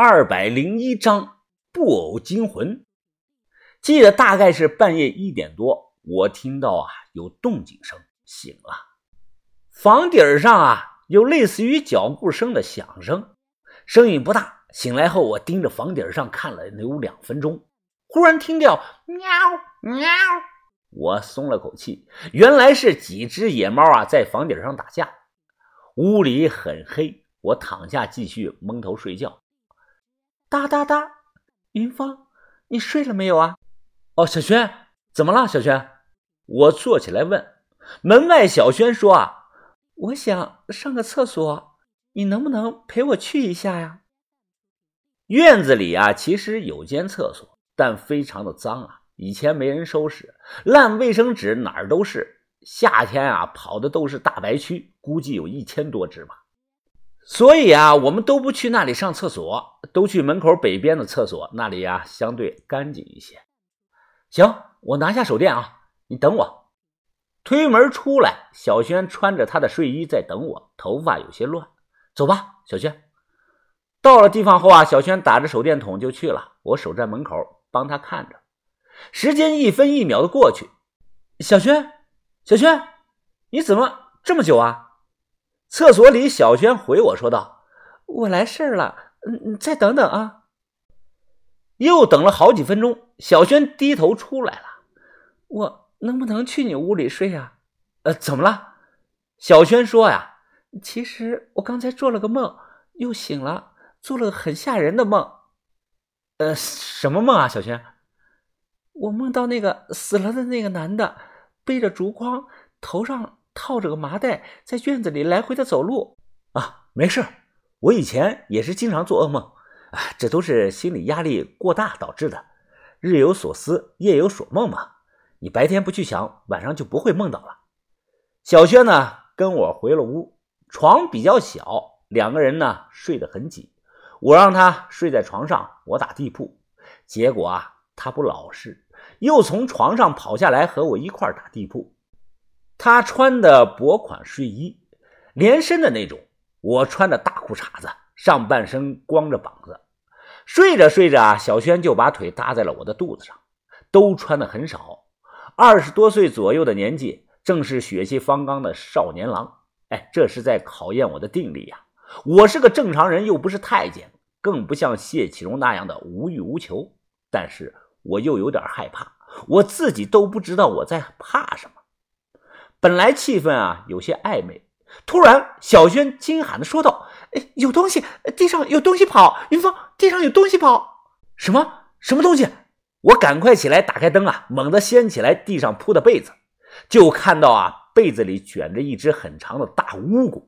二百零一章布偶惊魂。记得大概是半夜一点多，我听到啊有动静声，醒了。房顶上啊有类似于脚步声的响声，声音不大。醒来后，我盯着房顶上看了有两分钟，忽然听到喵喵，我松了口气，原来是几只野猫啊在房顶上打架。屋里很黑，我躺下继续蒙头睡觉。哒哒哒，云芳，你睡了没有啊？哦，小轩，怎么了？小轩，我坐起来问。门外小轩说：“啊，我想上个厕所，你能不能陪我去一下呀？”院子里啊，其实有间厕所，但非常的脏啊，以前没人收拾，烂卫生纸哪儿都是。夏天啊，跑的都是大白蛆，估计有一千多只吧。所以啊，我们都不去那里上厕所，都去门口北边的厕所，那里呀相对干净一些。行，我拿下手电啊，你等我。推门出来，小轩穿着他的睡衣在等我，头发有些乱。走吧，小轩。到了地方后啊，小轩打着手电筒就去了，我守在门口帮他看着。时间一分一秒的过去，小轩，小轩，你怎么这么久啊？厕所里，小轩回我说道：“我来事儿了，嗯，再等等啊。”又等了好几分钟，小轩低头出来了。我能不能去你屋里睡呀？呃，怎么了？小轩说呀：“其实我刚才做了个梦，又醒了，做了个很吓人的梦。”呃，什么梦啊？小轩，我梦到那个死了的那个男的，背着竹筐，头上。套着个麻袋，在院子里来回的走路啊，没事我以前也是经常做噩梦，啊，这都是心理压力过大导致的。日有所思，夜有所梦嘛。你白天不去想，晚上就不会梦到了。小轩呢，跟我回了屋，床比较小，两个人呢睡得很挤。我让他睡在床上，我打地铺。结果啊，他不老实，又从床上跑下来和我一块打地铺。他穿的薄款睡衣，连身的那种；我穿的大裤衩子，上半身光着膀子。睡着睡着啊，小轩就把腿搭在了我的肚子上。都穿的很少，二十多岁左右的年纪，正是血气方刚的少年郎。哎，这是在考验我的定力呀！我是个正常人，又不是太监，更不像谢启荣那样的无欲无求。但是我又有点害怕，我自己都不知道我在怕什么。本来气氛啊有些暧昧，突然小轩惊喊的说道：“哎，有东西，地上有东西跑！云峰，地上有东西跑！什么什么东西？”我赶快起来打开灯啊，猛地掀起来地上铺的被子，就看到啊被子里卷着一只很长的大蜈蚣，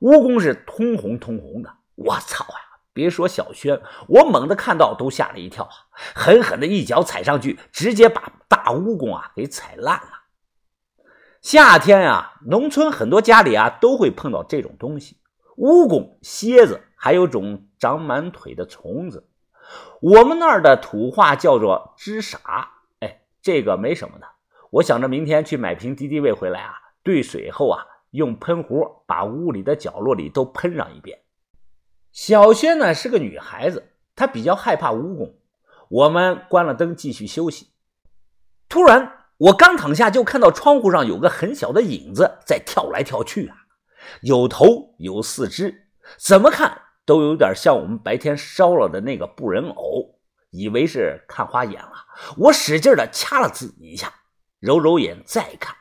蜈蚣是通红通红的。我操呀！别说小轩，我猛地看到都吓了一跳啊，狠狠的一脚踩上去，直接把大蜈蚣啊给踩烂了。夏天啊，农村很多家里啊都会碰到这种东西：蜈蚣、蝎子，还有种长满腿的虫子。我们那儿的土话叫做“吱傻”。哎，这个没什么的。我想着明天去买瓶敌敌畏回来啊，兑水后啊，用喷壶把屋里的角落里都喷上一遍。小轩呢是个女孩子，她比较害怕蜈蚣。我们关了灯继续休息，突然。我刚躺下，就看到窗户上有个很小的影子在跳来跳去啊，有头有四肢，怎么看都有点像我们白天烧了的那个布人偶，以为是看花眼了。我使劲的掐了自己一下，揉揉眼再看，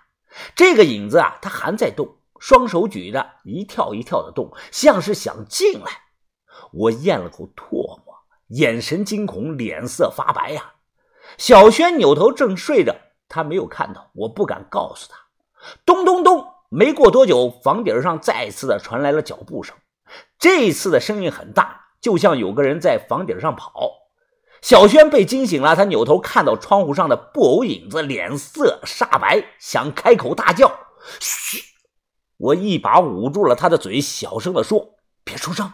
这个影子啊，它还在动，双手举着，一跳一跳的动，像是想进来。我咽了口唾沫，眼神惊恐，脸色发白呀。小轩扭头正睡着。他没有看到，我不敢告诉他。咚咚咚！没过多久，房顶上再次的传来了脚步声。这次的声音很大，就像有个人在房顶上跑。小轩被惊醒了，他扭头看到窗户上的布偶影子，脸色煞白，想开口大叫：“嘘！”我一把捂住了他的嘴，小声的说：“别出声。”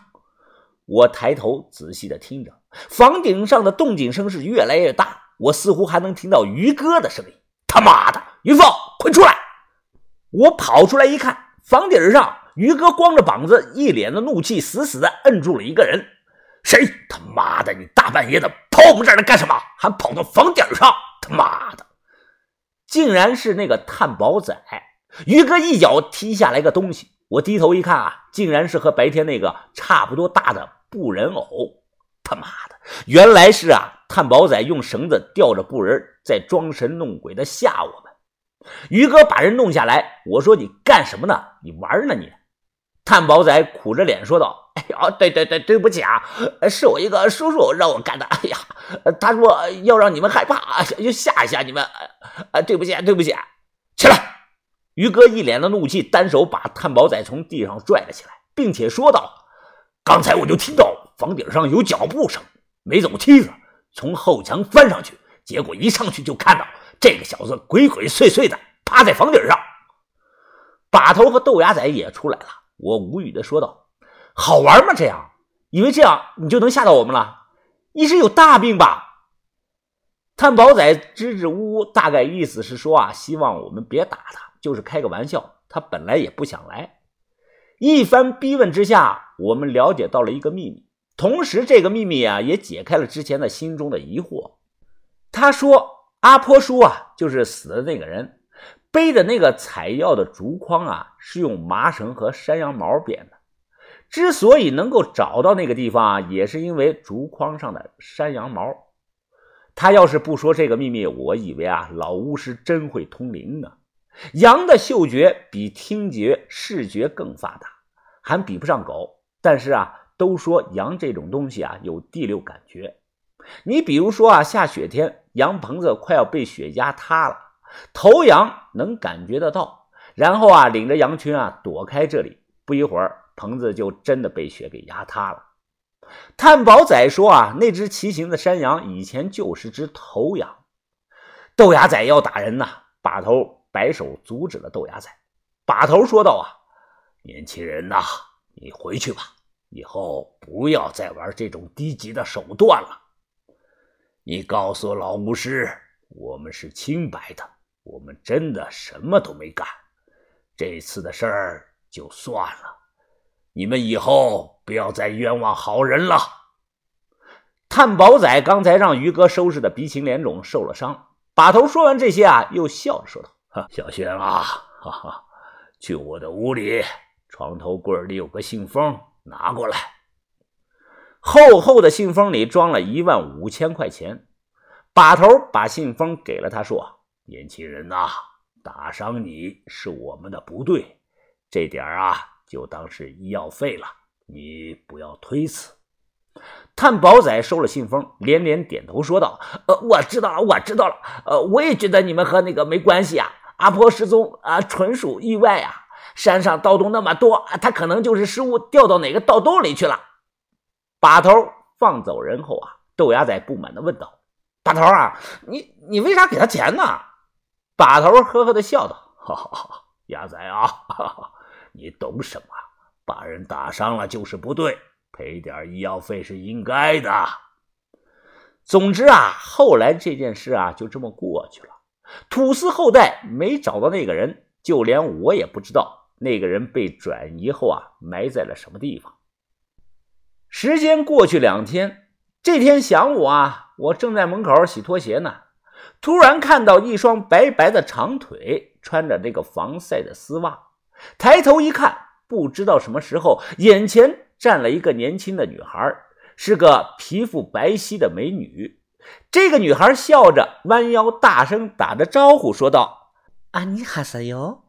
我抬头仔细的听着，房顶上的动静声是越来越大，我似乎还能听到于哥的声音。他妈的，于凤，快出来！我跑出来一看，房顶上于哥光着膀子，一脸的怒气，死死的摁住了一个人。谁他妈的？你大半夜的跑我们这儿来干什么？还跑到房顶上？他妈的！竟然是那个探宝仔！于哥一脚踢下来个东西，我低头一看啊，竟然是和白天那个差不多大的布人偶。他妈的，原来是啊，探宝仔用绳子吊着布人，在装神弄鬼的吓我们。于哥把人弄下来，我说：“你干什么呢？你玩呢？你？”探宝仔苦着脸说道：“哎呀，对对对，对不起啊，是我一个叔叔让我干的。哎呀，他说要让你们害怕，就吓一吓你们。啊，对不起，对不起，起来！”于哥一脸的怒气，单手把探宝仔从地上拽了起来，并且说道：“刚才我就听到房顶上有脚步声，没走梯子，从后墙翻上去，结果一上去就看到这个小子鬼鬼祟祟的趴在房顶上。”把头和豆芽仔也出来了。我无语的说道：“好玩吗？这样，以为这样你就能吓到我们了？你是有大病吧？”探宝仔支支吾吾，大概意思是说啊，希望我们别打他，就是开个玩笑。他本来也不想来。一番逼问之下，我们了解到了一个秘密，同时这个秘密啊，也解开了之前的心中的疑惑。他说：“阿婆叔啊，就是死的那个人。”背的那个采药的竹筐啊，是用麻绳和山羊毛编的。之所以能够找到那个地方啊，也是因为竹筐上的山羊毛。他要是不说这个秘密，我以为啊，老巫师真会通灵呢。羊的嗅觉比听觉、视觉更发达，还比不上狗。但是啊，都说羊这种东西啊，有第六感觉。你比如说啊，下雪天，羊棚子快要被雪压塌了。头羊能感觉得到，然后啊，领着羊群啊躲开这里。不一会儿，棚子就真的被雪给压塌了。探宝仔说啊，那只骑行的山羊以前就是只头羊。豆芽仔要打人呐，把头摆手阻止了豆芽仔。把头说道啊，年轻人呐，你回去吧，以后不要再玩这种低级的手段了。你告诉老巫师，我们是清白的。我们真的什么都没干，这次的事儿就算了。你们以后不要再冤枉好人了。探宝仔刚才让于哥收拾的鼻青脸肿，受了伤。把头说完这些啊，又笑着说道：“，小轩啊，哈哈，去我的屋里，床头柜里有个信封，拿过来。”厚厚的信封里装了一万五千块钱。把头把信封给了他，说。年轻人呐，打伤你是我们的不对，这点啊就当是医药费了，你不要推辞。探宝仔收了信封，连连点头说道：“呃，我知道了，我知道了。呃，我也觉得你们和那个没关系啊。阿婆失踪啊，纯属意外啊。山上盗洞那么多，他可能就是失误掉到哪个盗洞里去了。”把头放走人后啊，豆芽仔不满的问道：“把头啊，你你为啥给他钱呢？”把头呵呵的笑道：“哈哈哈，鸭仔啊，哈哈，你懂什么？把人打伤了就是不对，赔点医药费是应该的。总之啊，后来这件事啊就这么过去了。土司后代没找到那个人，就连我也不知道那个人被转移后啊埋在了什么地方。时间过去两天，这天晌午啊，我正在门口洗拖鞋呢。”突然看到一双白白的长腿，穿着这个防晒的丝袜，抬头一看，不知道什么时候，眼前站了一个年轻的女孩，是个皮肤白皙的美女。这个女孩笑着弯腰，大声打着招呼，说道：“阿尼哈塞哟。”